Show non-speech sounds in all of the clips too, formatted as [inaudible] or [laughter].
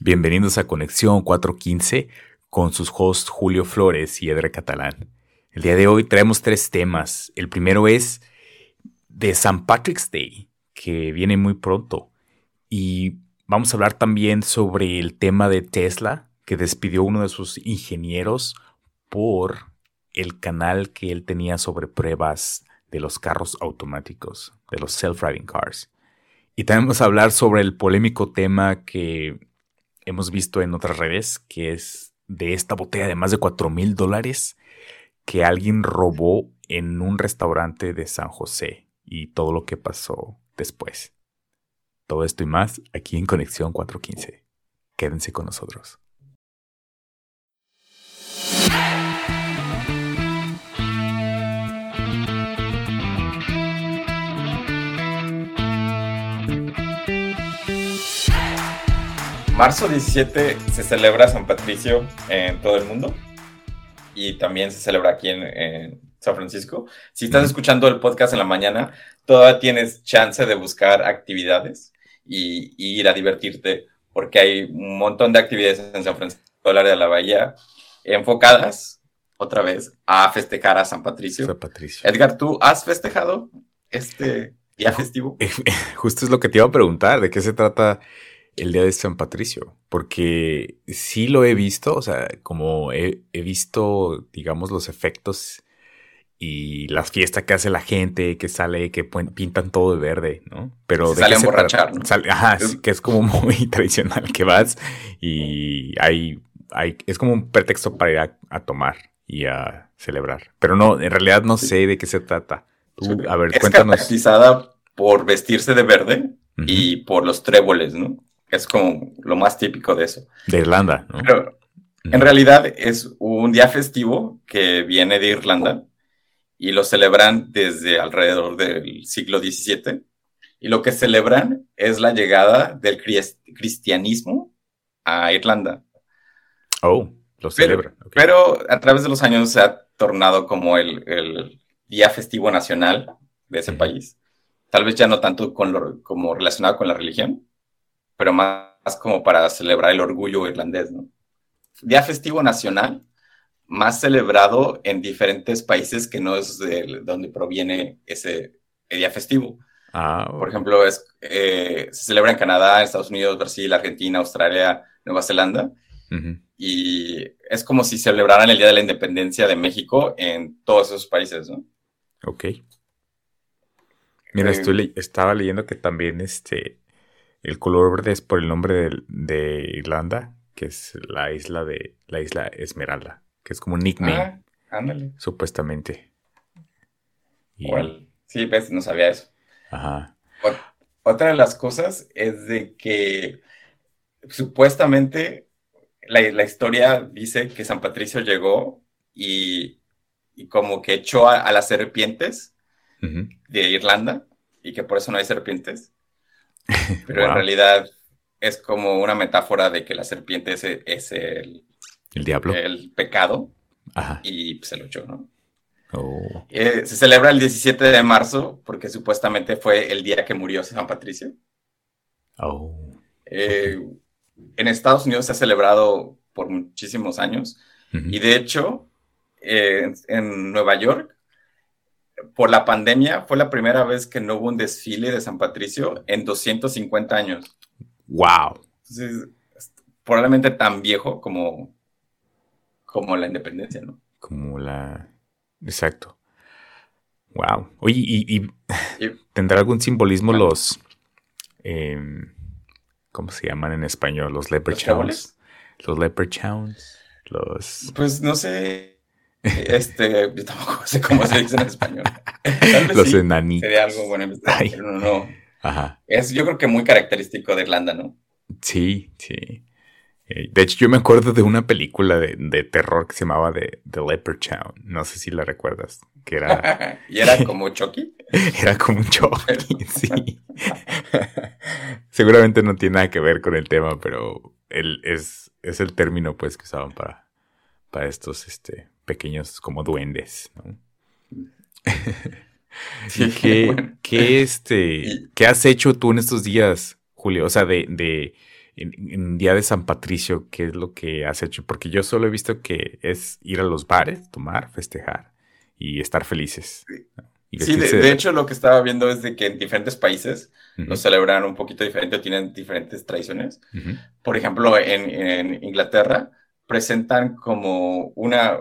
Bienvenidos a Conexión 415 con sus hosts Julio Flores y Edre Catalán. El día de hoy traemos tres temas. El primero es de St. Patrick's Day, que viene muy pronto. Y vamos a hablar también sobre el tema de Tesla, que despidió uno de sus ingenieros por el canal que él tenía sobre pruebas de los carros automáticos, de los self-driving cars. Y también vamos a hablar sobre el polémico tema que hemos visto en otras redes, que es de esta botella de más de 4 mil dólares que alguien robó en un restaurante de San José y todo lo que pasó después. Todo esto y más aquí en Conexión 415. Quédense con nosotros. Marzo 17 se celebra San Patricio en todo el mundo y también se celebra aquí en, San Francisco. Si estás escuchando el podcast en la mañana, todavía tienes chance de buscar actividades y, ir a divertirte porque hay un montón de actividades en San Francisco, el área de la bahía, enfocadas otra vez a festejar a San Patricio. San Patricio. Edgar, ¿tú has festejado este día festivo? [laughs] Justo es lo que te iba a preguntar, ¿de qué se trata el día de San Patricio, porque sí lo he visto, o sea, como he, visto, digamos, los efectos y las fiestas que hace la gente, que sale, que pintan todo de verde, ¿no? Pero de sale a emborrachar, ¿no? ajá, que es como [laughs] muy tradicional que vas y hay, hay, es como un pretexto para ir a, tomar y a celebrar. Pero no, en realidad no sé de qué se trata. Tú, a ver, es cuéntanos. por vestirse de verde y por los tréboles, ¿no? Es como lo más típico de eso. De Irlanda, ¿no? Pero en realidad es un día festivo que viene de Irlanda y lo celebran desde alrededor del siglo XVII. Y lo que celebran es la llegada del cristianismo a Irlanda. Oh, lo celebran. Pero, a través de los años se ha tornado como el, día festivo nacional de ese país. Tal vez ya no tanto con como relacionado con la religión, pero más como para celebrar el orgullo irlandés, ¿no? Día festivo nacional, más celebrado en diferentes países que no es de donde proviene ese día festivo. Ah, Por ejemplo, es, eh, se celebra en Canadá, Estados Unidos, Brasil, Argentina, Australia, Nueva Zelanda. Y es como si celebraran el Día de la Independencia de México en todos esos países, ¿no? Ok. Mira, eh, estoy estaba leyendo que también este, el color verde es por el nombre de, Irlanda, que es la isla de la isla Esmeralda, que es como un nickname. Ah, ándale. Supuestamente. Sí, pues no sabía eso. Ajá. otra de las cosas es de que supuestamente la, historia dice que San Patricio llegó y, como que echó a, las serpientes de Irlanda y que por eso no hay serpientes. [laughs] Pero en realidad es como una metáfora de que la serpiente es, el, el diablo. El pecado. Y se lo echó, ¿no? Oh. Eh, se celebra el 17 de marzo porque supuestamente fue el día que murió San Patricio. Oh. Eh, en Estados Unidos se ha celebrado por muchísimos años y de hecho eh, en Nueva York por la pandemia fue la primera vez que no hubo un desfile de San Patricio en 250 años. ¡Wow! probablemente tan viejo como, como la independencia, ¿no? Como la... Exacto. Wow. Oye, ¿y, [laughs] tendrá algún simbolismo los... Em, ¿Cómo se llaman en español? Los leprechauns. Los leprechauns. Los... Pues no sé este, yo tampoco sé cómo se dice en español. Los sí, enanitos. Sería algo bueno, pero no, no. Ajá. Es, yo creo que muy característico de Irlanda, ¿no? Sí, sí. De hecho, yo me acuerdo de una película de, de terror que se llamaba The, The Leprechaun. No sé si la recuerdas. Que era... [laughs] ¿Y era como Chucky? [laughs] era como un Chucky, [laughs] sí. Seguramente no tiene nada que ver con el tema, pero el, es, es el término pues que usaban para, para estos este, pequeños como duendes, ¿no? [laughs] [laughs] ¿Qué, este, ¿Qué has hecho tú en estos días, Julio? O sea, de, en, Día de San Patricio, ¿qué es lo que has hecho? Porque yo solo he visto que es ir a los bares, tomar, festejar y estar felices. Sí, de, hecho lo que estaba viendo es de que en diferentes países lo celebran un poquito diferente o tienen diferentes tradiciones. Por ejemplo, en, Inglaterra presentan como una,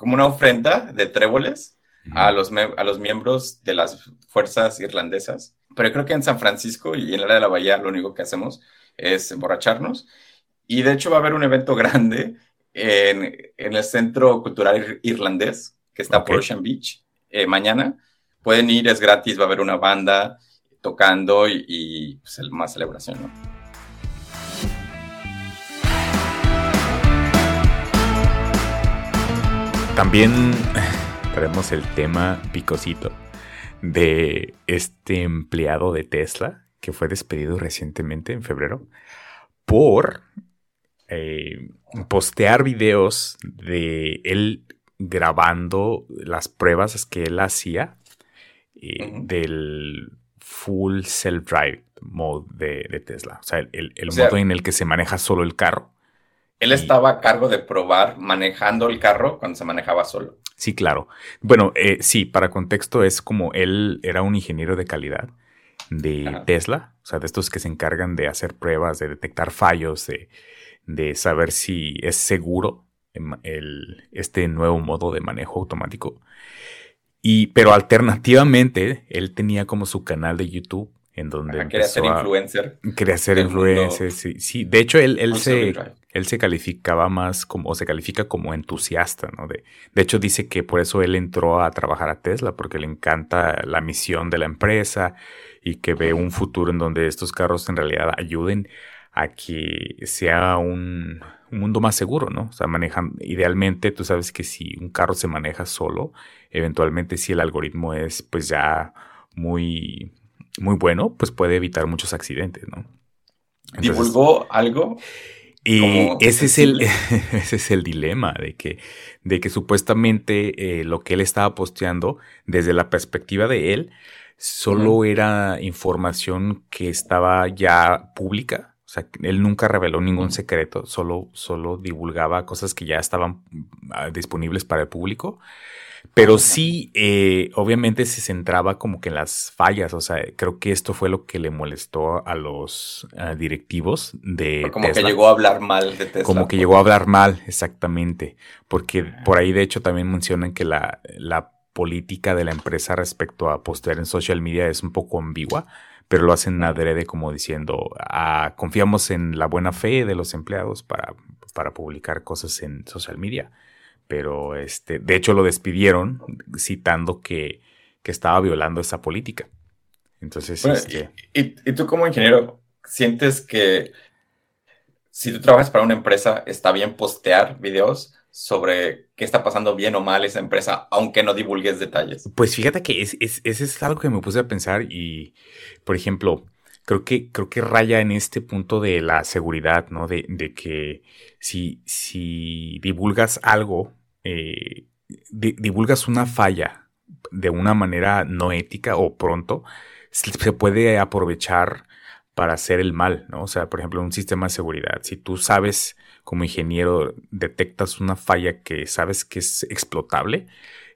como una ofrenda de tréboles a, los a los miembros de las fuerzas irlandesas. Pero creo que en San Francisco y en el área de la bahía lo único que hacemos es emborracharnos. Y de hecho va a haber un evento [laughs] grande en, el Centro Cultural Irlandés, que está por Ocean Beach, eh, mañana. Pueden ir, es gratis, va a haber una banda tocando y, pues, más celebración, ¿no? También tenemos el tema picosito de este empleado de Tesla que fue despedido recientemente en febrero por eh, postear videos de él grabando las pruebas que él hacía eh, del full self-drive mode de, Tesla. O sea, el, modo en el que se maneja solo el carro. Él estaba a cargo de probar manejando el carro cuando se manejaba solo. Sí, claro. Bueno, eh, sí, para contexto es como él era un ingeniero de calidad de Tesla, o sea, de estos que se encargan de hacer pruebas, de detectar fallos, de, de saber si es seguro el, este nuevo modo de manejo automático. Y, pero alternativamente, él tenía como su canal de YouTube en donde quería ser influencer. Quería ser influencer, sí, sí. De hecho, él, él se, él se calificaba más como, o se califica como entusiasta, ¿no? De, de hecho, dice que por eso él entró a trabajar a Tesla, porque le encanta la misión de la empresa y que ve un futuro en donde estos carros en realidad ayuden a que sea un, mundo más seguro, ¿no? O sea, manejan, idealmente tú sabes que si un carro se maneja solo, eventualmente si el algoritmo es pues ya muy, muy bueno, pues puede evitar muchos accidentes, ¿no? ¿Divulgó algo? Y ese es, el, [laughs] ese es el dilema de que, de que supuestamente eh, lo que él estaba posteando desde la perspectiva de él solo era información que estaba ya pública. O sea, él nunca reveló ningún secreto, solo, solo divulgaba cosas que ya estaban ah, disponibles para el público. Pero sí, eh, obviamente se centraba como que en las fallas. O sea, creo que esto fue lo que le molestó a los directivos de. Como que llegó a hablar mal de Tesla. Como que llegó a hablar mal, exactamente. Porque por ahí, de hecho, también mencionan que la, la política de la empresa respecto a postear en social media es un poco ambigua, pero lo hacen adrede como diciendo, ah, confiamos en la buena fe de los empleados para, para publicar cosas en social media. Pero este, de hecho lo despidieron citando que, que estaba violando esa política. Entonces, este y, y tú como ingeniero, ¿sientes que si tú trabajas para una empresa, está bien postear videos? sobre qué está pasando bien o mal esa empresa, aunque no divulgues detalles. Pues fíjate que es, es, es algo que me puse a pensar y, por ejemplo, creo que, creo que raya en este punto de la seguridad, ¿no? De, de que si, si divulgas algo, eh, divulgas una falla de una manera no ética o pronto, se puede aprovechar para hacer el mal, ¿no? O sea, por ejemplo, un sistema de seguridad. Si tú sabes, como ingeniero, detectas una falla que sabes que es explotable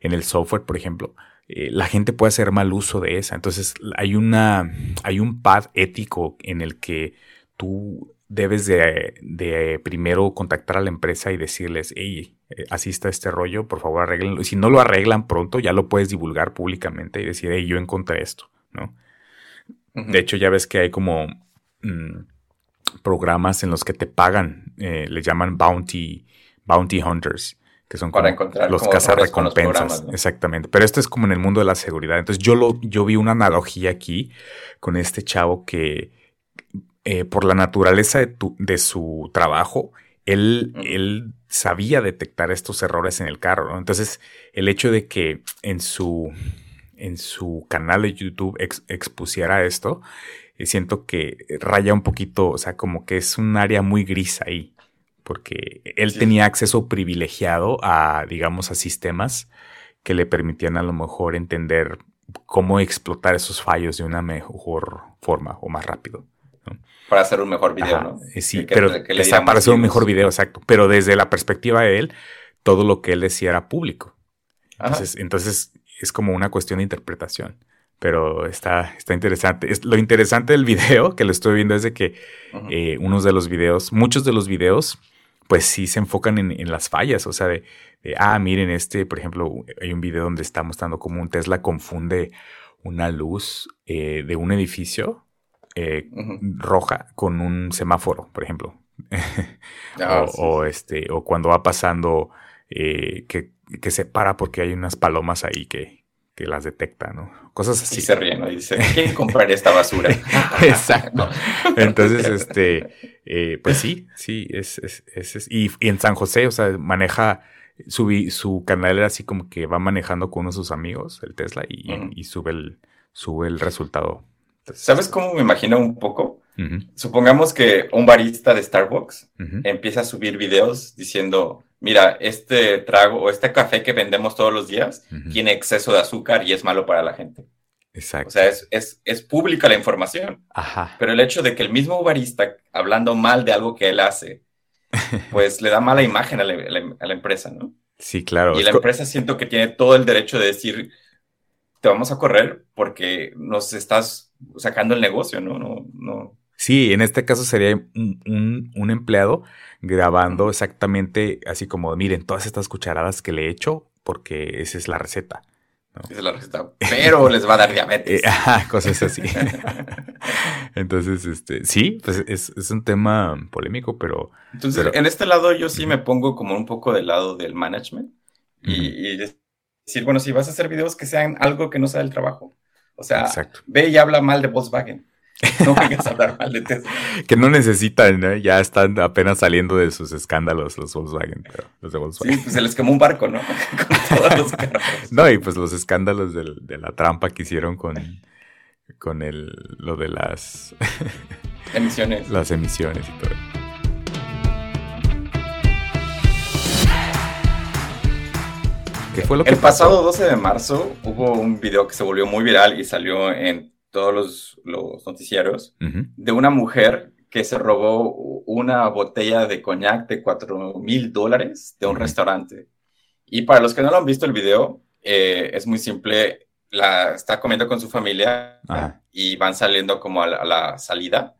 en el software, por ejemplo, eh, la gente puede hacer mal uso de esa. Entonces, hay una, hay un pad ético en el que tú debes de, primero contactar a la empresa y decirles, hey, eh, así está este rollo, por favor arreglenlo. Y si no lo arreglan pronto, ya lo puedes divulgar públicamente y decir, hey, yo encontré esto, ¿no? De hecho, ya ves que hay como mm, programas en los que te pagan, eh, le llaman bounty, bounty hunters, que son Para encontrar los cazarrecompensas. Exactamente. Pero esto es como en el mundo de la seguridad. Entonces yo, lo, yo vi una analogía aquí con este chavo que eh, por la naturaleza de, de su trabajo, él, él, sabía detectar estos errores en el carro. Entonces, el hecho de que en su en su canal de YouTube expusiera esto, eh, siento que raya un poquito, o sea, como que es un área muy gris ahí, porque él tenía acceso privilegiado a, digamos, a sistemas que le permitían a lo mejor entender cómo explotar esos fallos de una mejor forma o más rápido. Para hacer un mejor video, ¿no? Eh, sí, pero para hacer un mejor video, exacto. Pero desde la perspectiva de él, todo lo que él decía era público. Entonces, entonces es como una cuestión de interpretación. Pero está, está interesante. Es, lo interesante del video que lo estoy viendo es de que eh, unos de los videos, muchos de los videos, pues sí se enfocan en, las fallas. O sea, de, ah, miren, este, por ejemplo, hay un video donde está mostrando cómo un Tesla confunde una luz eh, de un edificio eh, roja con un semáforo, por ejemplo. [laughs] Ah, o, este, o cuando va pasando que que se para porque hay unas palomas ahí que, que las detecta, ¿no? Cosas así. Y se ríen, ¿no? Y dice, [laughs] ¿quién compraría esta basura? [laughs] Exacto. Entonces, este, eh, pues sí, sí, es, es, es, y, en San José, o sea, maneja, su, su canal era así como que va manejando con uno de sus amigos, el Tesla, y, y sube, el, sube el resultado. ¿Sabes cómo me imagino un poco? Supongamos que un barista de Starbucks empieza a subir videos diciendo, mira, este trago o este café que vendemos todos los días tiene exceso de azúcar y es malo para la gente. Exacto. O sea, es, es, pública la información. Ajá. Pero el hecho de que el mismo barista, hablando mal de algo que él hace, [laughs] pues le da mala imagen a la, empresa, ¿no? Sí, claro. Y la empresa siento que tiene todo el derecho de decir, te vamos a correr porque nos estás sacando el negocio, ¿no? No, no. Sí, en este caso sería un, empleado grabando exactamente así como, miren, todas estas cucharadas que le he hecho, porque esa es la receta. Esa es la receta, pero [laughs] les va a dar diabetes. Eh, cosas así. [laughs] Entonces, este, sí, pues es, un tema polémico, pero... Entonces, en este lado yo sí me pongo como un poco del lado del management y, decir, bueno, si vas a hacer videos que sean algo que no sea del trabajo. O sea, ve y habla mal de Volkswagen. No [laughs] vengas a hablar mal de Tesla. que no necesitan, ¿no? Ya están apenas saliendo de sus escándalos los Volkswagen, los de Volkswagen. Sí, pues se les quemó un barco, ¿no? [laughs] con todos los carros. No, y pues los escándalos de la trampa que hicieron con, con el, lo de las... emisiones. [laughs] Las emisiones y todo. ¿Qué fue lo que El pasado 12 de marzo hubo un video que se volvió muy viral y salió en todos los, los noticieros de una mujer que se robó una botella de coñac de 4 mil dólares de un restaurante. Y para los que no lo han visto el video, eh, es muy simple. La, está comiendo con su familia y van saliendo como a la, salida.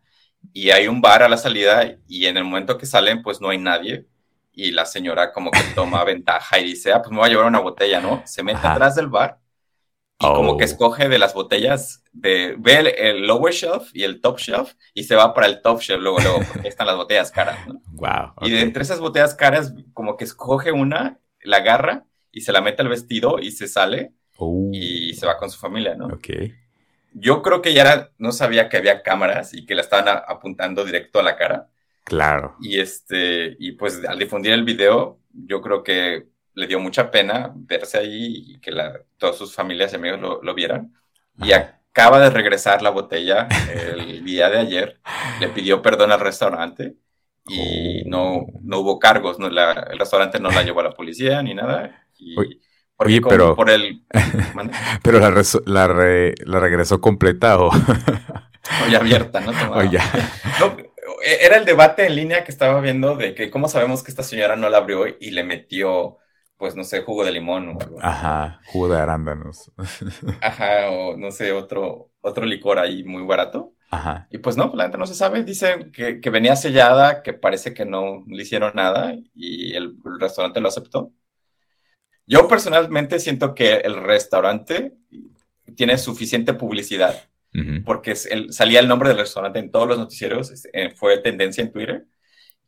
Y hay un bar a la salida y en el momento que salen, pues no hay nadie. Y la señora como que toma [laughs] ventaja y dice, ah, pues me voy a llevar una botella, ¿no? Se mete atrás del bar y como que oh. escoge de las botellas, de, ve el, lower shelf y el top shelf y se va para el top shelf luego, luego, porque están las botellas caras, ¿no? [laughs] Wow. Y de entre esas botellas caras, como que escoge una, la agarra y se la mete al vestido y se sale oh. y se va con su familia, ¿no? Ok. Yo creo que ya era, no sabía que había cámaras y que la estaban apuntando directo a la cara. Claro. Y este, y pues al difundir el video, yo creo que le dio mucha pena verse ahí y que la, todas sus familias y amigos lo, vieran. Y acaba de regresar la botella el día de ayer. Le pidió perdón al restaurante y oh. no, no hubo cargos. No, el restaurante no la llevó a la policía ni nada. oye, pero. Por el, [laughs] pero la, la, la, regresó completa o. o abierta, ¿no? [laughs] no e, era el debate en línea que estaba viendo de que cómo sabemos que esta señora no la abrió y le metió pues no sé, jugo de limón o algo. Ajá, jugo de arándanos. [laughs] Ajá, o no sé, otro, otro licor ahí muy barato. Ajá. Y pues no, la gente no se sabe. Dice que, que venía sellada, que parece que no le hicieron nada y el, restaurante lo aceptó. Yo personalmente siento que el restaurante tiene suficiente publicidad porque salía el nombre del restaurante en todos los noticieros, este, fue tendencia en Twitter,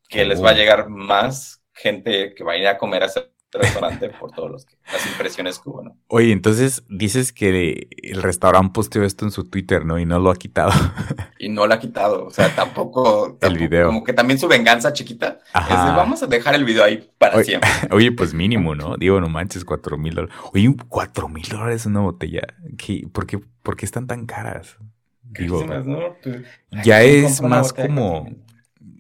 que les va a oh. llegar más gente que va a ir a comer a ese restaurante por todas las impresiones que hubo, ¿no? Oye, entonces dices que el restaurante posteó esto en su Twitter, ¿no? Y no lo ha quitado. [laughs] y no lo ha quitado, o sea, tampoco... el video. Como que también su venganza chiquita es de, vamos a dejar el video ahí para siempre. [laughs] Oye, pues mínimo, ¿no? Digo, no manches, cuatro mil dólares. Oye, cuatro mil dólares una botella. ¿Qué, por, qué, ¿Por qué están tan caras? Digo, ya es más como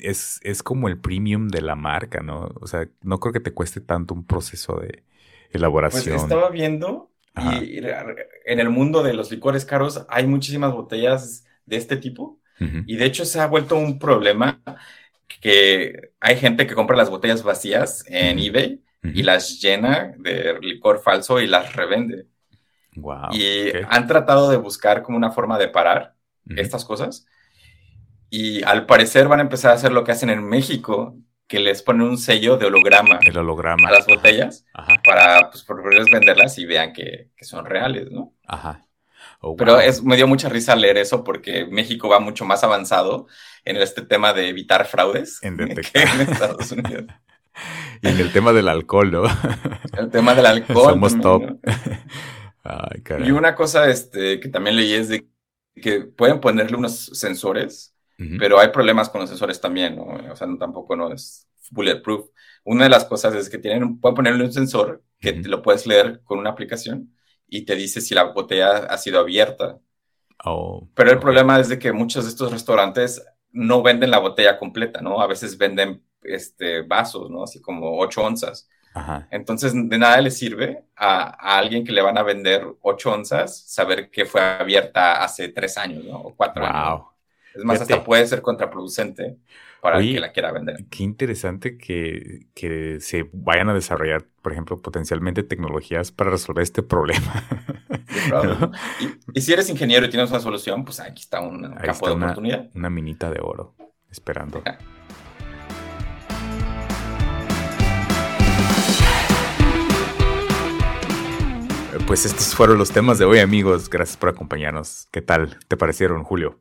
es, es como el premium de la marca, ¿no? O sea, no creo que te cueste tanto un proceso de elaboración. Pues estaba viendo y en el mundo de los licores caros hay muchísimas botellas de este tipo Y de hecho se ha vuelto un problema que hay gente que compra las botellas vacías en eBay y las llena de licor falso y las revende. y han tratado de buscar como una forma de parar estas cosas. Y al parecer van a empezar a hacer lo que hacen en México, que les ponen un sello de holograma, El holograma. a las botellas para pues, poderles venderlas y vean que, que son reales, ¿no? Ajá. Oh, Pero es, me dio mucha risa leer eso porque México va mucho más avanzado en este tema de evitar fraudes en que en [laughs] Estados Unidos. [laughs] y en el tema del alcohol, ¿no? [laughs] El tema del alcohol. Somos top. Ay, y una cosa este, que también leí es de que pueden ponerle unos sensores, pero hay problemas con los sensores también, ¿no? O sea, no, tampoco no es bulletproof. Una de las cosas es que tienen, pueden ponerle un sensor que lo puedes leer con una aplicación y te dice si la botella ha sido abierta. Oh, pero el problema es de que muchos de estos restaurantes no venden la botella completa, ¿no? A veces venden este, vasos, ¿no? Así como 8 onzas. Entonces, de nada le sirve a, alguien que le van a vender 8 onzas saber que fue abierta hace 3 años, ¿no? O 4 años. Es más, hasta puede ser contraproducente para el que la quiera vender. Qué interesante que, que, se vayan a desarrollar, por ejemplo, potencialmente tecnologías para resolver este problema. [laughs] y, si eres ingeniero y tienes una solución, pues aquí está un campo de oportunidad. Una minita de oro esperando. [laughs] Pues estos fueron los temas de hoy, amigos. Gracias por acompañarnos. ¿Qué tal te parecieron, Julio?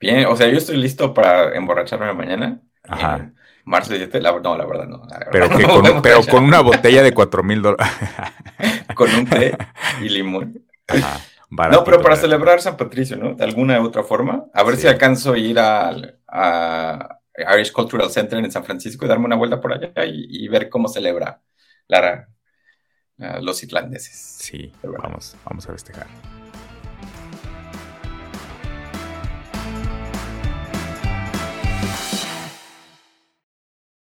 Bien, o sea, yo estoy listo para emborracharme mañana. Ajá. Marzo 17, la, no, la verdad no. pero, [laughs] con, pero con una botella de 4 mil dólares. [laughs] con un té y limón. Ajá, no, pero para celebrar San Patricio, ¿no? De alguna u otra forma. A ver si alcanzo a ir al a Irish Cultural Center en San Francisco y darme una vuelta por allá y, ver cómo celebra la, los irlandeses. Sí, vamos, vamos a festejar.